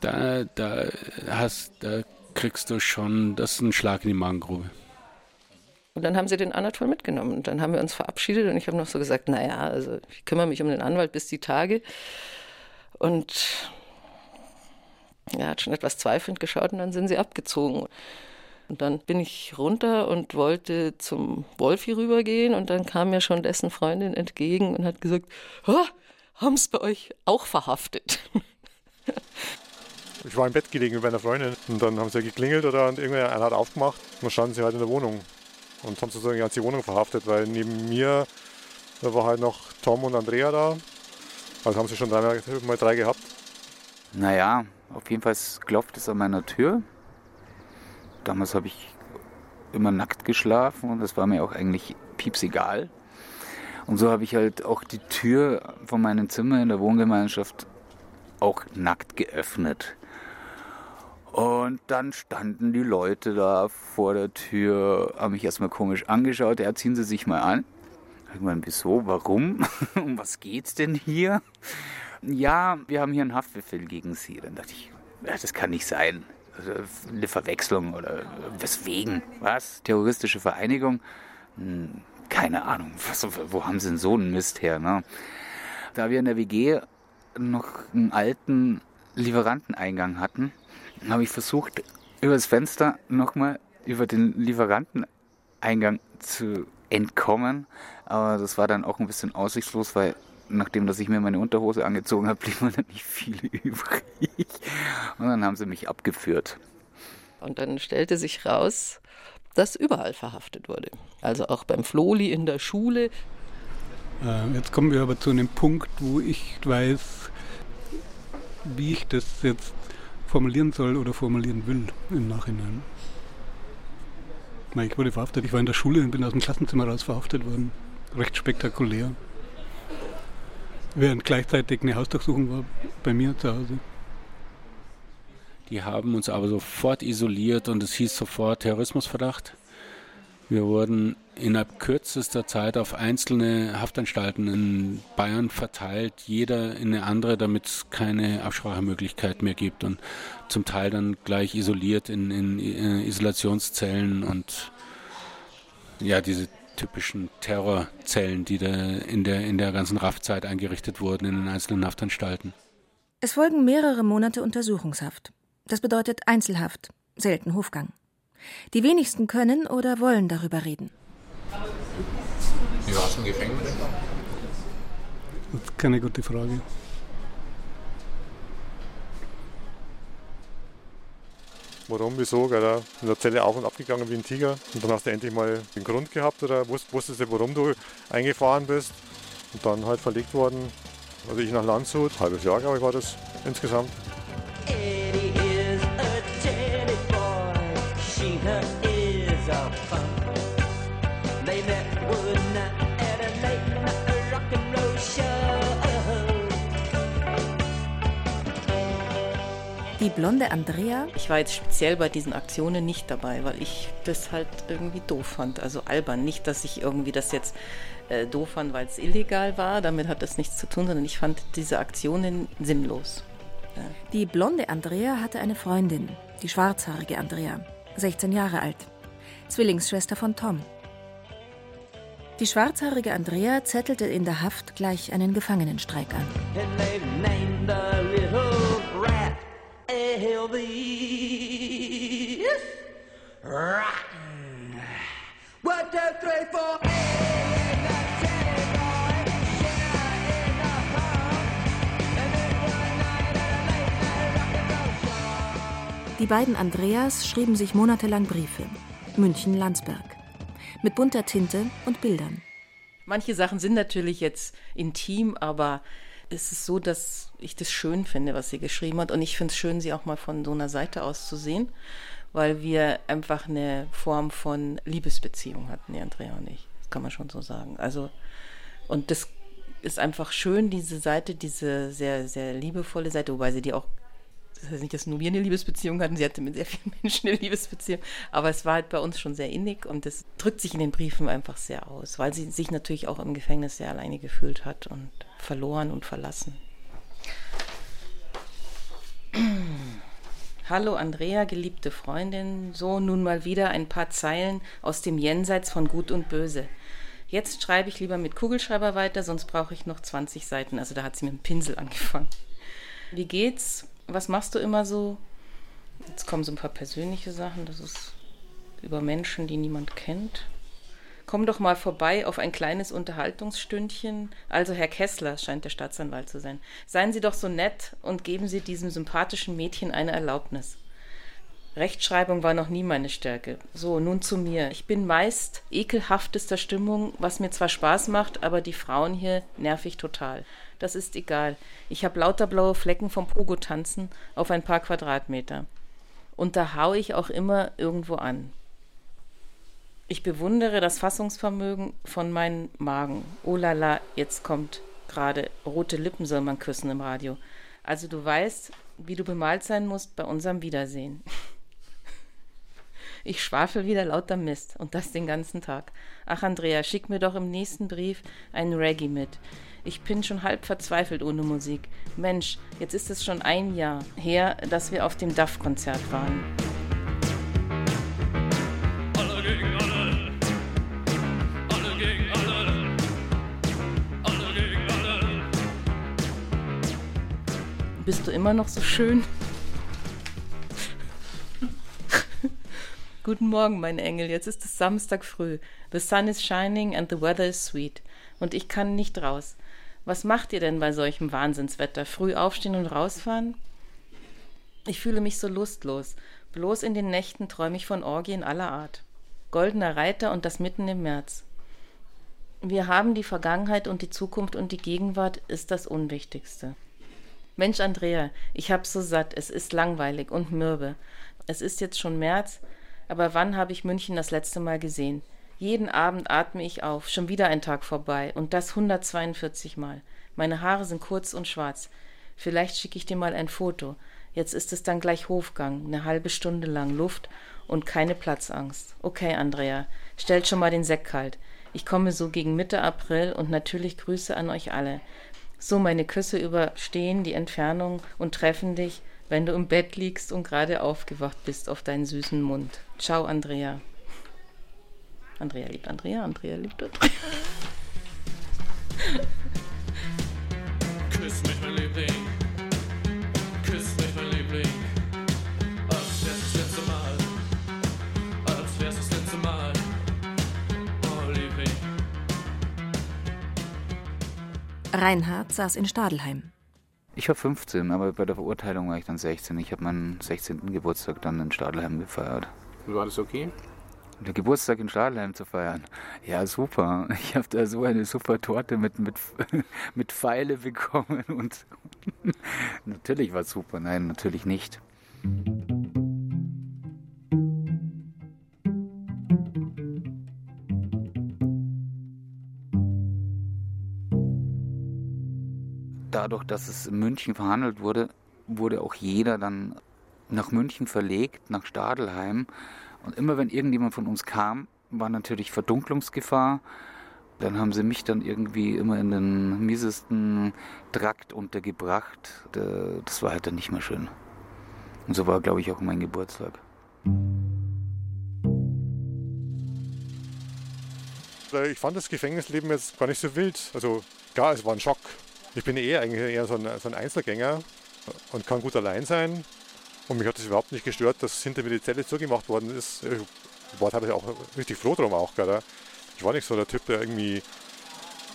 da, da hast, da kriegst du schon, das ist ein Schlag in die Magengrube. Und dann haben sie den Anatol mitgenommen. Und dann haben wir uns verabschiedet und ich habe noch so gesagt, naja, also ich kümmere mich um den Anwalt bis die Tage. Und er hat schon etwas zweifelnd geschaut und dann sind sie abgezogen. Und dann bin ich runter und wollte zum Wolfi rübergehen und dann kam mir schon dessen Freundin entgegen und hat gesagt, haben es bei euch auch verhaftet? Ich war im Bett gelegen mit meiner Freundin und dann haben sie geklingelt oder und irgendwer hat aufgemacht und dann standen sie halt in der Wohnung und haben sozusagen die ganze Wohnung verhaftet, weil neben mir da war halt noch Tom und Andrea da. Also haben sie schon dreimal mal drei gehabt. Naja, auf jeden Fall klopft es an meiner Tür. Damals habe ich immer nackt geschlafen und das war mir auch eigentlich piepsegal. Und so habe ich halt auch die Tür von meinem Zimmer in der Wohngemeinschaft auch nackt geöffnet. Und dann standen die Leute da vor der Tür, haben mich erstmal komisch angeschaut. Ja, ziehen Sie sich mal an. Ich meine, wieso, warum? um was geht's denn hier? Ja, wir haben hier einen Haftbefehl gegen Sie. Dann dachte ich, ja, das kann nicht sein. Also eine Verwechslung oder weswegen? Was? Terroristische Vereinigung? Hm, keine Ahnung. Was, wo haben Sie denn so einen Mist her? Ne? Da wir in der WG noch einen alten Lieferanteneingang hatten, habe ich versucht, über das Fenster nochmal über den Lieferanteneingang zu entkommen. Aber das war dann auch ein bisschen aussichtslos, weil nachdem dass ich mir meine Unterhose angezogen habe, blieb mir dann nicht viel übrig. Und dann haben sie mich abgeführt. Und dann stellte sich raus, dass überall verhaftet wurde. Also auch beim Floli in der Schule. Äh, jetzt kommen wir aber zu einem Punkt, wo ich weiß, wie ich das jetzt formulieren soll oder formulieren will im Nachhinein. Ich wurde verhaftet, ich war in der Schule und bin aus dem Klassenzimmer raus verhaftet worden. Recht spektakulär. Während gleichzeitig eine Hausdurchsuchung war bei mir zu Hause. Die haben uns aber sofort isoliert und es hieß sofort Terrorismusverdacht. Wir wurden innerhalb kürzester Zeit auf einzelne Haftanstalten in Bayern verteilt, jeder in eine andere, damit es keine Absprachemöglichkeit mehr gibt und zum Teil dann gleich isoliert in, in äh, Isolationszellen und ja, diese typischen Terrorzellen, die da in der, in der ganzen RAF-Zeit eingerichtet wurden in den einzelnen Haftanstalten. Es folgen mehrere Monate Untersuchungshaft. Das bedeutet Einzelhaft, selten Hofgang. Die wenigsten können oder wollen darüber reden. Wie war es im Gefängnis? Das ist keine gute Frage. Warum, wieso? Gell? In der Zelle auf und ab gegangen wie ein Tiger. Und dann hast du endlich mal den Grund gehabt oder wusstest du, warum du eingefahren bist. Und dann halt verlegt worden. Also ich nach Landshut, halbes Jahr, glaube ich, war das insgesamt. Die blonde Andrea? Ich war jetzt speziell bei diesen Aktionen nicht dabei, weil ich das halt irgendwie doof fand. Also albern. Nicht, dass ich irgendwie das jetzt äh, doof fand, weil es illegal war. Damit hat das nichts zu tun, sondern ich fand diese Aktionen sinnlos. Ja. Die blonde Andrea hatte eine Freundin, die schwarzhaarige Andrea, 16 Jahre alt, Zwillingsschwester von Tom. Die schwarzhaarige Andrea zettelte in der Haft gleich einen Gefangenenstreik an. One, two, three, four. Die beiden Andreas schrieben sich monatelang Briefe. München-Landsberg. Mit bunter Tinte und Bildern. Manche Sachen sind natürlich jetzt intim, aber es ist so, dass ich das schön finde, was sie geschrieben hat. Und ich finde es schön, sie auch mal von so einer Seite aus zu sehen, weil wir einfach eine Form von Liebesbeziehung hatten, die Andrea und ich. Das kann man schon so sagen. Also, und das ist einfach schön, diese Seite, diese sehr, sehr liebevolle Seite, wobei sie die auch das heißt nicht, dass nur wir eine Liebesbeziehung hatten, sie hatte mit sehr vielen Menschen eine Liebesbeziehung, aber es war halt bei uns schon sehr innig und das drückt sich in den Briefen einfach sehr aus, weil sie sich natürlich auch im Gefängnis sehr alleine gefühlt hat und verloren und verlassen. Hallo Andrea, geliebte Freundin, so nun mal wieder ein paar Zeilen aus dem Jenseits von Gut und Böse. Jetzt schreibe ich lieber mit Kugelschreiber weiter, sonst brauche ich noch 20 Seiten. Also da hat sie mit dem Pinsel angefangen. Wie geht's? Was machst du immer so? Jetzt kommen so ein paar persönliche Sachen. Das ist über Menschen, die niemand kennt. Komm doch mal vorbei auf ein kleines Unterhaltungsstündchen. Also Herr Kessler scheint der Staatsanwalt zu sein. Seien Sie doch so nett und geben Sie diesem sympathischen Mädchen eine Erlaubnis. Rechtschreibung war noch nie meine Stärke. So, nun zu mir. Ich bin meist ekelhaftester Stimmung, was mir zwar Spaß macht, aber die Frauen hier nerv ich total das ist egal. Ich habe lauter blaue Flecken vom Pogo-Tanzen auf ein paar Quadratmeter. Und da hau ich auch immer irgendwo an. Ich bewundere das Fassungsvermögen von meinem Magen. Oh la la, jetzt kommt gerade rote Lippen soll man küssen im Radio. Also du weißt, wie du bemalt sein musst bei unserem Wiedersehen. Ich schwafel wieder lauter Mist und das den ganzen Tag. Ach Andrea, schick mir doch im nächsten Brief einen Reggae mit. Ich bin schon halb verzweifelt ohne Musik. Mensch, jetzt ist es schon ein Jahr her, dass wir auf dem DAF-Konzert waren. Alle gegen alle. Alle gegen alle. Alle gegen alle. Bist du immer noch so schön? Guten Morgen, mein Engel. Jetzt ist es Samstag früh. The sun is shining and the weather is sweet. Und ich kann nicht raus. Was macht ihr denn bei solchem Wahnsinnswetter? Früh aufstehen und rausfahren? Ich fühle mich so lustlos. Bloß in den Nächten träume ich von Orgien aller Art. Goldener Reiter und das mitten im März. Wir haben die Vergangenheit und die Zukunft und die Gegenwart ist das Unwichtigste. Mensch, Andrea, ich hab's so satt, es ist langweilig und mürbe. Es ist jetzt schon März, aber wann habe ich München das letzte Mal gesehen? Jeden Abend atme ich auf, schon wieder ein Tag vorbei, und das 142 Mal. Meine Haare sind kurz und schwarz. Vielleicht schicke ich dir mal ein Foto. Jetzt ist es dann gleich Hofgang, eine halbe Stunde lang Luft und keine Platzangst. Okay, Andrea, stellt schon mal den Sekt kalt. Ich komme so gegen Mitte April und natürlich Grüße an euch alle. So, meine Küsse überstehen die Entfernung und treffen dich, wenn du im Bett liegst und gerade aufgewacht bist auf deinen süßen Mund. Ciao, Andrea. Andrea liebt Andrea, Andrea liebt Andrea. Küss mich, mein Liebling. Küss mich, mein Liebling. Als wär's das letzte Mal. Als wär's das letzte Mal. Oh, Liebling. Reinhard saß in Stadelheim. Ich war 15, aber bei der Verurteilung war ich dann 16. Ich habe meinen 16. Geburtstag dann in Stadelheim gefeiert. War das okay? Geburtstag in Stadelheim zu feiern. Ja, super. Ich habe da so eine super Torte mit, mit, mit Pfeile bekommen und natürlich war es super. Nein, natürlich nicht. Dadurch, dass es in München verhandelt wurde, wurde auch jeder dann nach München verlegt, nach Stadelheim. Und immer wenn irgendjemand von uns kam, war natürlich Verdunklungsgefahr. Dann haben sie mich dann irgendwie immer in den miesesten Trakt untergebracht. Das war halt dann nicht mehr schön. Und so war, glaube ich, auch mein Geburtstag. Ich fand das Gefängnisleben jetzt gar nicht so wild. Also klar, es war ein Schock. Ich bin eher eigentlich eher so ein, so ein Einzelgänger und kann gut allein sein. Und mich hat das überhaupt nicht gestört, dass hinter mir die Zelle zugemacht worden ist. Ich war teilweise auch richtig froh drum auch. Gell? Ich war nicht so der Typ, der irgendwie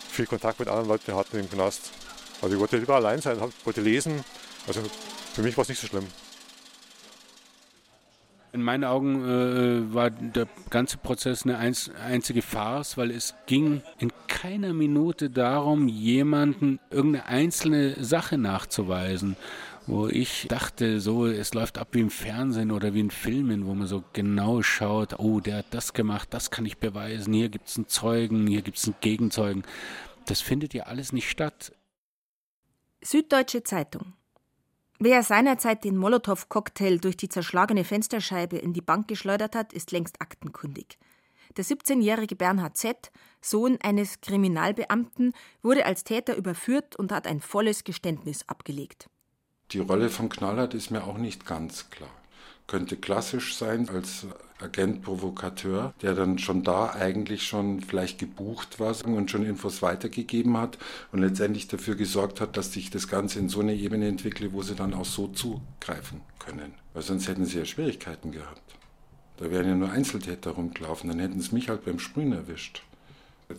viel Kontakt mit anderen Leuten hatte im Knast. Also ich wollte lieber allein sein, wollte lesen. Also für mich war es nicht so schlimm. In meinen Augen äh, war der ganze Prozess eine einz einzige Farce, weil es ging in keiner Minute darum, jemanden irgendeine einzelne Sache nachzuweisen. Wo ich dachte, so, es läuft ab wie im Fernsehen oder wie in Filmen, wo man so genau schaut, oh, der hat das gemacht, das kann ich beweisen, hier gibt es einen Zeugen, hier gibt es einen Gegenzeugen. Das findet ja alles nicht statt. Süddeutsche Zeitung. Wer seinerzeit den Molotow-Cocktail durch die zerschlagene Fensterscheibe in die Bank geschleudert hat, ist längst aktenkundig. Der 17-jährige Bernhard Z., Sohn eines Kriminalbeamten, wurde als Täter überführt und hat ein volles Geständnis abgelegt. Die Rolle von Knallert ist mir auch nicht ganz klar. Könnte klassisch sein als Agent-Provokateur, der dann schon da eigentlich schon vielleicht gebucht war und schon Infos weitergegeben hat und letztendlich dafür gesorgt hat, dass sich das Ganze in so eine Ebene entwickle, wo sie dann auch so zugreifen können. Weil sonst hätten sie ja Schwierigkeiten gehabt. Da wären ja nur Einzeltäter rumgelaufen, dann hätten sie mich halt beim Sprühen erwischt.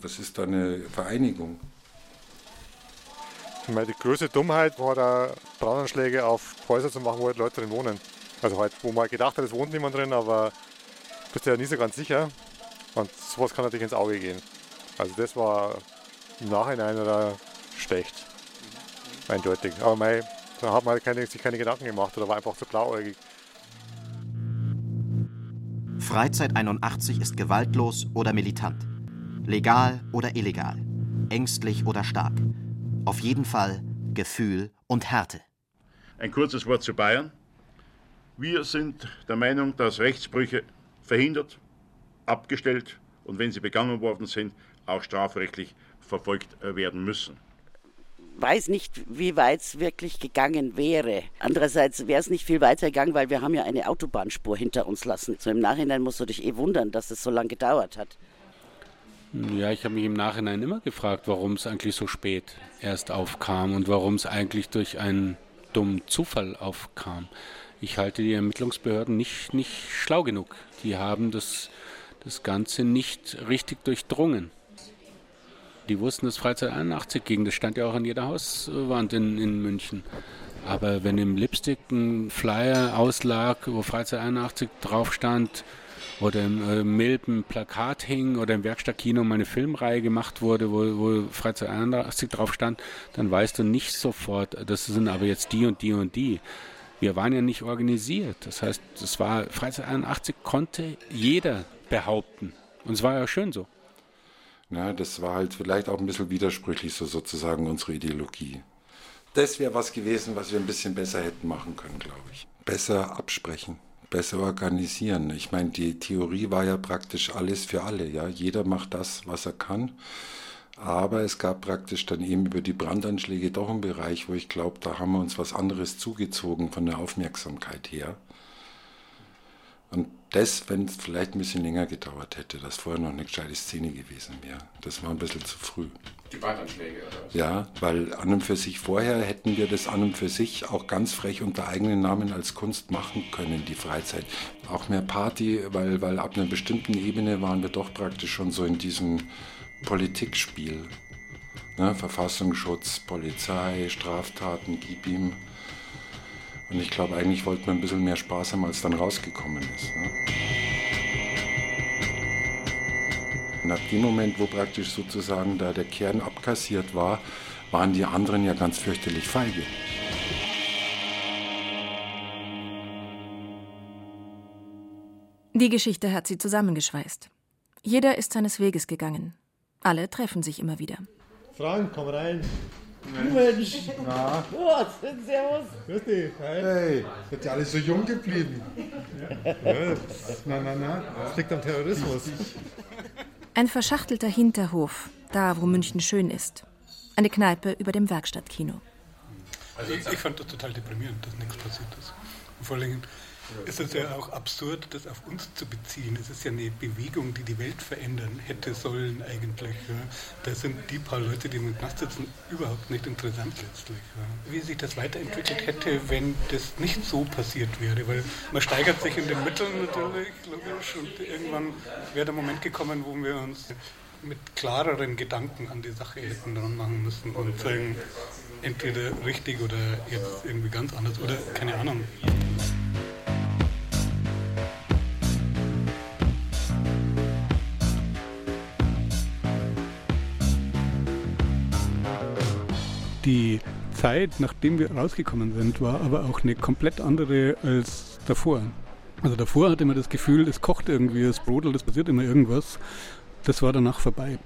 Das ist da eine Vereinigung. Meine, die größte Dummheit war da Brandanschläge auf Häuser zu machen, wo halt Leute drin wohnen. Also halt, wo man gedacht hat, es wohnt niemand drin, aber bist du ja nie so ganz sicher. Und sowas kann natürlich ins Auge gehen. Also das war im Nachhinein oder schlecht. Eindeutig. Aber mei, da hat man halt keine, sich keine Gedanken gemacht oder war einfach zu blauäugig. Freizeit 81 ist gewaltlos oder militant. Legal oder illegal. Ängstlich oder stark. Auf jeden Fall Gefühl und Härte. Ein kurzes Wort zu Bayern. Wir sind der Meinung, dass Rechtsbrüche verhindert, abgestellt und wenn sie begangen worden sind, auch strafrechtlich verfolgt werden müssen. Weiß nicht, wie weit es wirklich gegangen wäre. Andererseits wäre es nicht viel weiter gegangen, weil wir haben ja eine Autobahnspur hinter uns lassen. So im Nachhinein musst du dich eh wundern, dass es so lange gedauert hat. Ja, ich habe mich im Nachhinein immer gefragt, warum es eigentlich so spät erst aufkam und warum es eigentlich durch einen dummen Zufall aufkam. Ich halte die Ermittlungsbehörden nicht, nicht schlau genug. Die haben das, das Ganze nicht richtig durchdrungen. Die wussten, dass Freizeit 81 ging. Das stand ja auch an jeder Hauswand in, in München. Aber wenn im Lipstick ein Flyer auslag, wo Freizeit 81 drauf stand, oder im äh, Milb ein Plakat hing oder im Werkstattkino mal eine Filmreihe gemacht wurde, wo, wo Freizeit 81 drauf stand, dann weißt du nicht sofort, das sind aber jetzt die und die und die. Wir waren ja nicht organisiert. Das heißt, das war Freizeit 81 konnte jeder behaupten. Und es war ja schön so. Na, das war halt vielleicht auch ein bisschen widersprüchlich, so sozusagen unsere Ideologie. Das wäre was gewesen, was wir ein bisschen besser hätten machen können, glaube ich. Besser absprechen. Besser organisieren. Ich meine, die Theorie war ja praktisch alles für alle. Ja, jeder macht das, was er kann. Aber es gab praktisch dann eben über die Brandanschläge doch einen Bereich, wo ich glaube, da haben wir uns was anderes zugezogen von der Aufmerksamkeit her. Und das, wenn es vielleicht ein bisschen länger gedauert hätte, dass vorher noch eine gescheite Szene gewesen wäre. Das war ein bisschen zu früh. Die Brandanschläge, oder? Ja, weil an und für sich vorher hätten wir das an und für sich auch ganz frech unter eigenen Namen als Kunst machen können, die Freizeit. Auch mehr Party, weil, weil ab einer bestimmten Ebene waren wir doch praktisch schon so in diesem Politikspiel. Ne? Verfassungsschutz, Polizei, Straftaten, gib ihm. Und ich glaube, eigentlich wollten wir ein bisschen mehr Spaß haben, als dann rausgekommen ist. Ne? Ab dem Moment, wo praktisch sozusagen da der Kern abkassiert war, waren die anderen ja ganz fürchterlich feige. Die Geschichte hat sie zusammengeschweißt. Jeder ist seines Weges gegangen. Alle treffen sich immer wieder. Frank, komm rein. Mensch. Na, Oh, servus. grüß dich. Hi. Hey, seid ihr alle so jung geblieben? Ja, na, na, na, das liegt am Terrorismus. Ein verschachtelter Hinterhof, da wo München schön ist. Eine Kneipe über dem Werkstattkino. Also ich, ich fand das total deprimierend, dass nichts passiert ist. Vor allen Dingen ist es ja auch absurd, das auf uns zu beziehen. Es ist ja eine Bewegung, die die Welt verändern hätte sollen eigentlich. Ja. Da sind die paar Leute, die im Knast sitzen, überhaupt nicht interessant letztlich. Ja. Wie sich das weiterentwickelt hätte, wenn das nicht so passiert wäre. Weil man steigert sich in den Mitteln natürlich, logisch. Und irgendwann wäre der Moment gekommen, wo wir uns mit klareren Gedanken an die Sache hätten dran machen müssen und sagen, entweder richtig oder jetzt irgendwie ganz anders oder keine Ahnung. Die Zeit, nachdem wir rausgekommen sind, war aber auch eine komplett andere als davor. Also davor hatte man das Gefühl, es kocht irgendwie, es brodelt, es passiert immer irgendwas. Das war danach vorbei.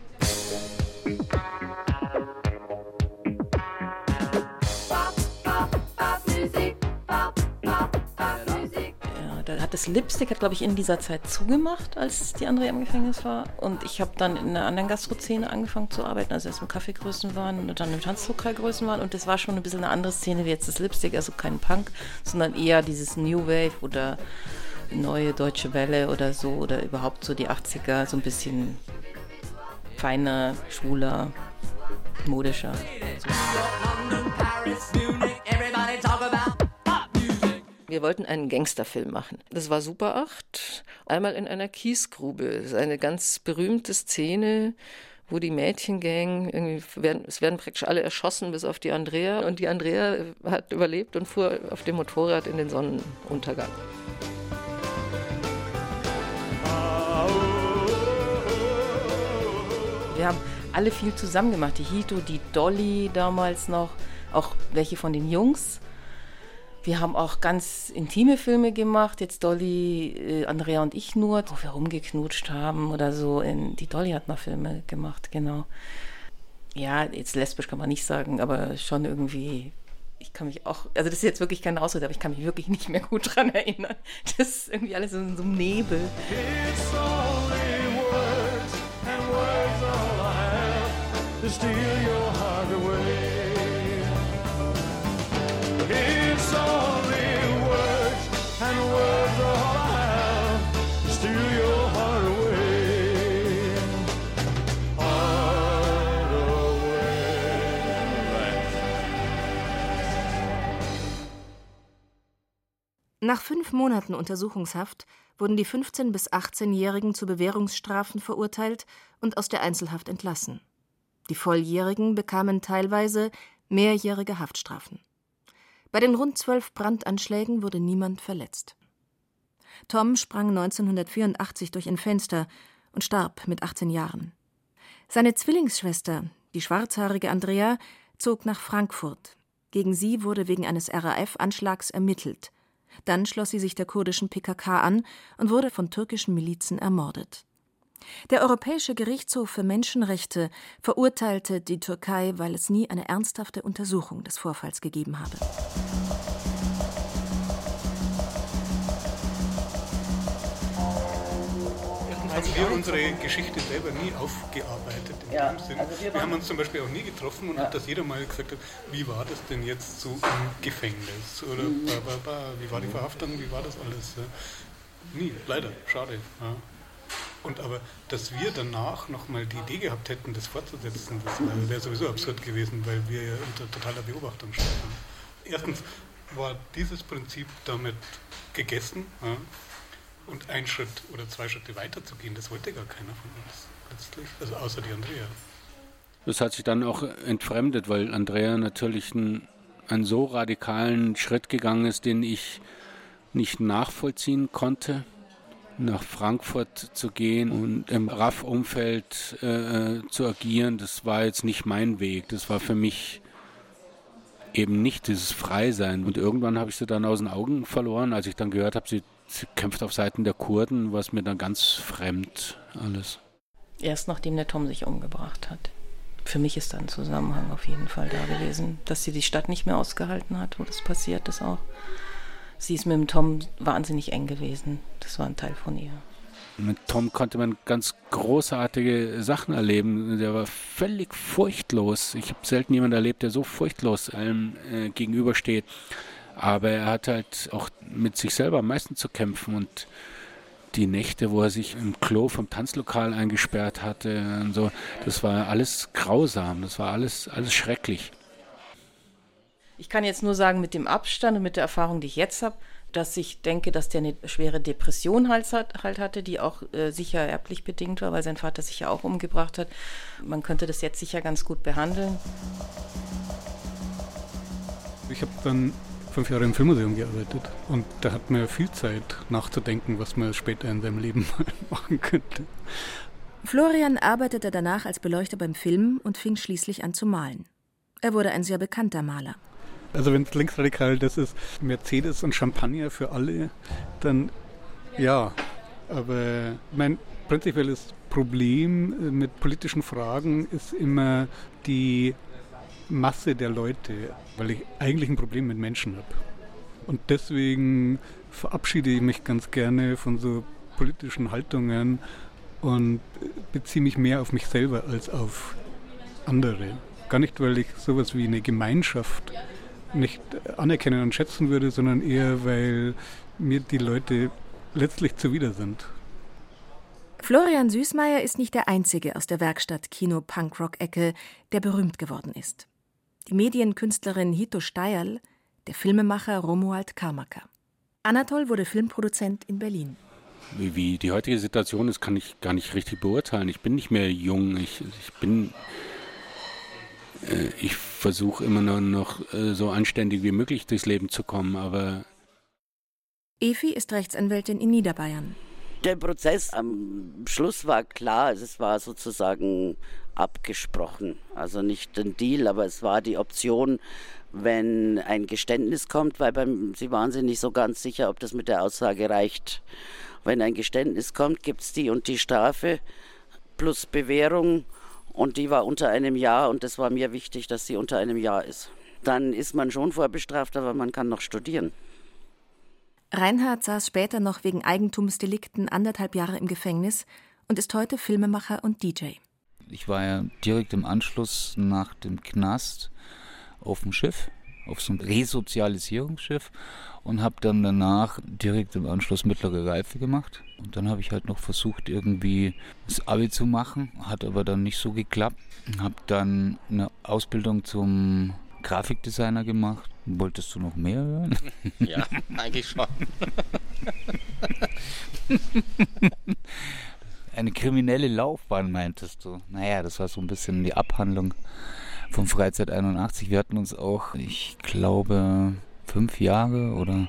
Hat das Lipstick, hat glaube ich in dieser Zeit zugemacht, als die Andrea im Gefängnis war. Und ich habe dann in einer anderen Gastro-Szene angefangen zu arbeiten, also erst im Kaffeegrößen waren und dann im Tanzlokalgrößen waren. Und das war schon ein bisschen eine andere Szene wie jetzt das Lipstick, also kein Punk, sondern eher dieses New Wave oder neue deutsche Welle oder so oder überhaupt so die 80er, so ein bisschen feiner, schwuler, modischer. Wir wollten einen Gangsterfilm machen. Das war Super 8. Einmal in einer Kiesgrube. Eine ganz berühmte Szene, wo die Mädchengang, irgendwie werden, es werden praktisch alle erschossen, bis auf die Andrea. Und die Andrea hat überlebt und fuhr auf dem Motorrad in den Sonnenuntergang. Wir haben alle viel zusammen gemacht. Die Hito, die Dolly damals noch, auch welche von den Jungs. Wir haben auch ganz intime Filme gemacht, jetzt Dolly, äh, Andrea und ich nur, wo wir rumgeknutscht haben oder so. In, die Dolly hat mal Filme gemacht, genau. Ja, jetzt lesbisch kann man nicht sagen, aber schon irgendwie, ich kann mich auch, also das ist jetzt wirklich keine Ausrede, aber ich kann mich wirklich nicht mehr gut dran erinnern. Das ist irgendwie alles in so einem Nebel. It's only words, and words all I have to steal your heart away. Nach fünf Monaten Untersuchungshaft wurden die 15- bis 18-Jährigen zu Bewährungsstrafen verurteilt und aus der Einzelhaft entlassen. Die Volljährigen bekamen teilweise mehrjährige Haftstrafen. Bei den rund zwölf Brandanschlägen wurde niemand verletzt. Tom sprang 1984 durch ein Fenster und starb mit 18 Jahren. Seine Zwillingsschwester, die schwarzhaarige Andrea, zog nach Frankfurt. Gegen sie wurde wegen eines RAF-Anschlags ermittelt. Dann schloss sie sich der kurdischen PKK an und wurde von türkischen Milizen ermordet. Der Europäische Gerichtshof für Menschenrechte verurteilte die Türkei, weil es nie eine ernsthafte Untersuchung des Vorfalls gegeben habe. Haben wir unsere Geschichte selber nie aufgearbeitet. In Ja, also wir wir, haben uns zum Beispiel auch nie getroffen und dass jeder mal gesagt hat, wie war das denn jetzt so im Gefängnis? Oder Mhm. ba, ba, ba, wie war die Verhaftung, wie war das alles? Ja. Nie, leider, schade. Ja. Und aber, dass wir danach nochmal die Idee gehabt hätten, das fortzusetzen, das wäre wär sowieso absurd gewesen, weil wir ja unter totaler Beobachtung standen. Erstens war dieses Prinzip damit gegessen ja, und ein Schritt oder zwei Schritte weiter zu gehen, das wollte gar keiner von uns letztlich, also außer die Andrea. Das hat sich dann auch entfremdet, weil Andrea natürlich einen, einen so radikalen Schritt gegangen ist, den ich nicht nachvollziehen konnte. Nach Frankfurt zu gehen und im RAF-Umfeld äh, zu agieren, das war jetzt nicht mein Weg. Das war für mich eben nicht dieses Freisein. Und irgendwann habe ich sie dann aus den Augen verloren, als ich dann gehört habe, sie kämpft auf Seiten der Kurden, war es mir dann ganz fremd alles. Erst nachdem der Tom sich umgebracht hat. Für mich ist da ein Zusammenhang auf jeden Fall da gewesen, dass sie die Stadt nicht mehr ausgehalten hat, wo das passiert ist auch. Sie ist mit dem Tom wahnsinnig eng gewesen. Das war ein Teil von ihr. Mit Tom konnte man ganz großartige Sachen erleben. Der war völlig furchtlos. Ich habe selten jemanden erlebt, der so furchtlos allem äh, gegenübersteht. Aber er hat halt auch mit sich selber am meisten zu kämpfen und die Nächte, wo er sich im Klo vom Tanzlokal eingesperrt hatte und so, das war alles grausam, das war alles, alles schrecklich. Ich kann jetzt nur sagen, mit dem Abstand und mit der Erfahrung, die ich jetzt habe, dass ich denke, dass der eine schwere Depression halt, hat- halt hatte, die auch äh, sicher erblich bedingt war, weil sein Vater sich ja auch umgebracht hat. Man könnte das jetzt sicher ganz gut behandeln. Ich habe dann fünf Jahre im Filmmuseum gearbeitet und da hat man ja viel Zeit nachzudenken, was man später in seinem Leben mal machen könnte. Florian arbeitete danach als Beleuchter beim Film und fing schließlich an zu malen. Er wurde ein sehr bekannter Maler. Also wenn es linksradikal das ist, Mercedes und Champagner für alle, dann ja. Aber mein prinzipielles Problem mit politischen Fragen ist immer die Masse der Leute, weil ich eigentlich ein Problem mit Menschen habe. Und deswegen verabschiede ich mich ganz gerne von so politischen Haltungen und beziehe mich mehr auf mich selber als auf andere. Gar nicht, weil ich sowas wie eine Gemeinschaft nicht anerkennen und schätzen würde, sondern eher, weil mir die Leute letztlich zuwider sind. Florian Süßmeier ist nicht der einzige aus der Werkstatt Kino Punkrock Ecke, der berühmt geworden ist. Die Medienkünstlerin Hito Steierl, der Filmemacher Romuald Karmaker. Anatol wurde Filmproduzent in Berlin. Wie, wie die heutige Situation ist, kann ich gar nicht richtig beurteilen. Ich bin nicht mehr jung. Ich, ich bin. Äh, ich versuche immer nur noch äh, so anständig wie möglich durchs Leben zu kommen, aber Efi ist Rechtsanwältin in Niederbayern. Der Prozess am Schluss war klar, also es war sozusagen abgesprochen. Also nicht ein Deal, aber es war die Option, wenn ein Geständnis kommt, weil beim, sie waren sich nicht so ganz sicher, ob das mit der Aussage reicht. Wenn ein Geständnis kommt, gibt es die und die Strafe plus Bewährung und die war unter einem Jahr und es war mir wichtig, dass sie unter einem Jahr ist. Dann ist man schon vorbestraft, aber man kann noch studieren. Reinhard saß später noch wegen Eigentumsdelikten anderthalb Jahre im Gefängnis und ist heute Filmemacher und DJ. Ich war ja direkt im Anschluss nach dem Knast auf dem Schiff, auf so einem Resozialisierungsschiff und habe dann danach direkt im Anschluss mittlere Reife gemacht. Und dann habe ich halt noch versucht, irgendwie das Abi zu machen, hat aber dann nicht so geklappt. Habe dann eine Ausbildung zum Grafikdesigner gemacht. Wolltest du noch mehr hören? Ja, eigentlich schon. Eine kriminelle Laufbahn, meintest du? Naja, das war so ein bisschen die Abhandlung von Freizeit 81. Wir hatten uns auch, ich glaube, fünf Jahre oder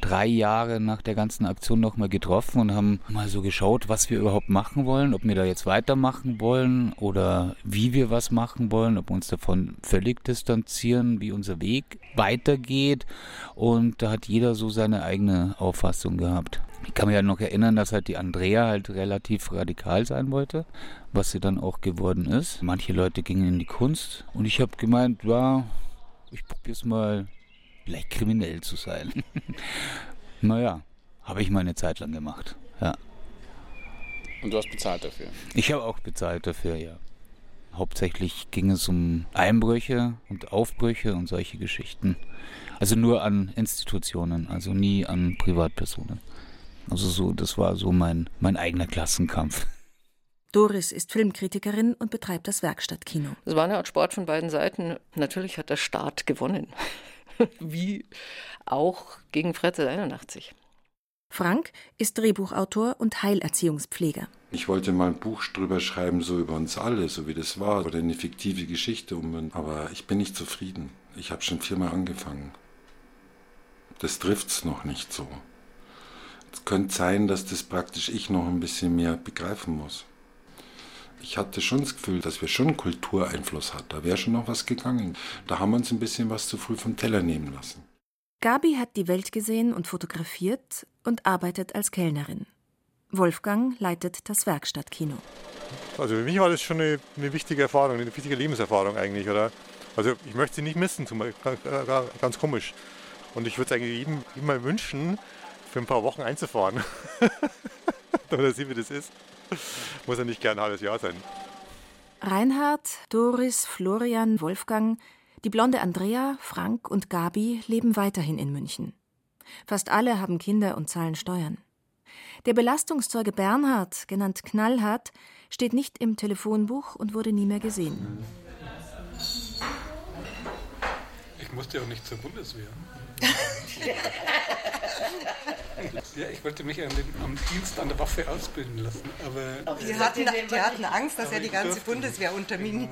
drei Jahre nach der ganzen Aktion nochmal getroffen und haben mal so geschaut, was wir überhaupt machen wollen, ob wir da jetzt weitermachen wollen oder wie wir was machen wollen, ob wir uns davon völlig distanzieren, wie unser Weg weitergeht. Und da hat jeder so seine eigene Auffassung gehabt. Ich kann mich ja noch erinnern, dass halt die Andrea halt relativ radikal sein wollte, was sie dann auch geworden ist. Manche Leute gingen in die Kunst und ich habe gemeint, ja, ich probier's mal vielleicht kriminell zu sein. naja, habe ich mal eine Zeit lang gemacht. Ja. Und du hast bezahlt dafür? Ich habe auch bezahlt dafür, ja. Hauptsächlich ging es um Einbrüche und Aufbrüche und solche Geschichten. Also nur an Institutionen, also nie an Privatpersonen. Also so, das war so mein, mein eigener Klassenkampf. Doris ist Filmkritikerin und betreibt das Werkstattkino. Es war eine Art Sport von beiden Seiten. Natürlich hat der Staat gewonnen. Wie auch gegen Freizeit 81. Frank ist Drehbuchautor und Heilerziehungspfleger. Ich wollte mal ein Buch drüber schreiben, so über uns alle, so wie das war, oder eine fiktive Geschichte um uns. Aber ich bin nicht zufrieden. Ich habe schon viermal angefangen. Das trifft's noch nicht so. Es könnte sein, dass das praktisch ich noch ein bisschen mehr begreifen muss. Ich hatte schon das Gefühl, dass wir schon Kultureinfluss hatten. Da wäre schon noch was gegangen. Da haben wir uns ein bisschen was zu früh vom Teller nehmen lassen. Gabi hat die Welt gesehen und fotografiert und arbeitet als Kellnerin. Wolfgang leitet das Werkstattkino. Also für mich war das schon eine, eine wichtige Erfahrung, eine wichtige Lebenserfahrung eigentlich, oder? Also ich möchte sie nicht missen, zum, ganz komisch. Und ich würde es eigentlich jedem, jedem mal wünschen, für ein paar Wochen einzufahren. Damit er sieht, wie das ist. Muss ja nicht gern ein halbes Jahr sein. Reinhard, Doris, Florian, Wolfgang, die blonde Andrea, Frank und Gabi leben weiterhin in München. Fast alle haben Kinder und zahlen Steuern. Der Belastungszeuge Bernhard, genannt Knallhart, steht nicht im Telefonbuch und wurde nie mehr gesehen. Ich musste ja auch nicht zur Bundeswehr. Ja, ich wollte mich an den, am Dienst an der Waffe ausbilden lassen, aber... Die hatten, die hatten Angst, dass er die ganze Bundeswehr unterminiert.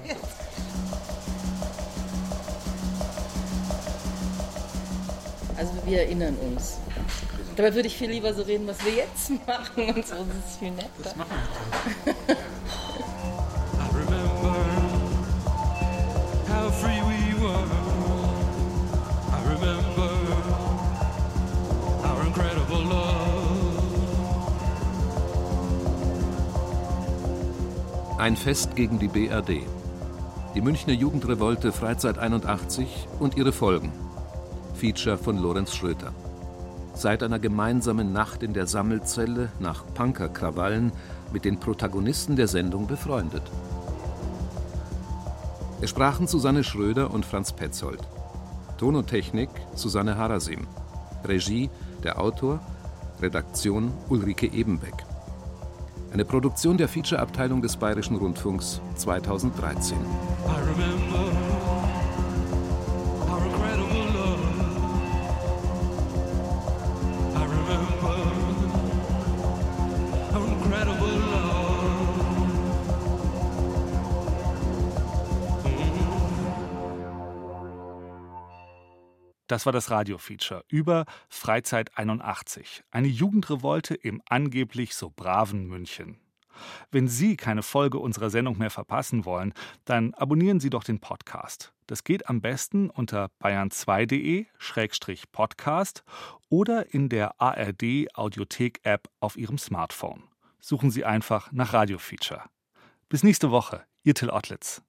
Also wir erinnern uns. Dabei würde ich viel lieber so reden, was wir jetzt machen und so. Das ist viel netter. Das machen wir Ein Fest gegen die BRD. Die Münchner Jugendrevolte Freizeit 81 und ihre Folgen. Feature von Lorenz Schröter. Seit einer gemeinsamen Nacht in der Sammelzelle nach Punkerkrawallen mit den Protagonisten der Sendung befreundet. Es sprachen Susanne Schröder und Franz Petzold. Ton und Technik Susanne Harasim. Regie der Autor, Redaktion Ulrike Ebenbeck. Eine Produktion der Featureabteilung des Bayerischen Rundfunks 2013. Das war das Radio-Feature über Freizeit 81, eine Jugendrevolte im angeblich so braven München. Wenn Sie keine Folge unserer Sendung mehr verpassen wollen, dann abonnieren Sie doch den Podcast. Das geht am besten unter bayern2.de-podcast oder in der ARD Audiothek-App auf Ihrem Smartphone. Suchen Sie einfach nach Radio-Feature. Bis nächste Woche, Ihr Till Ottlitz.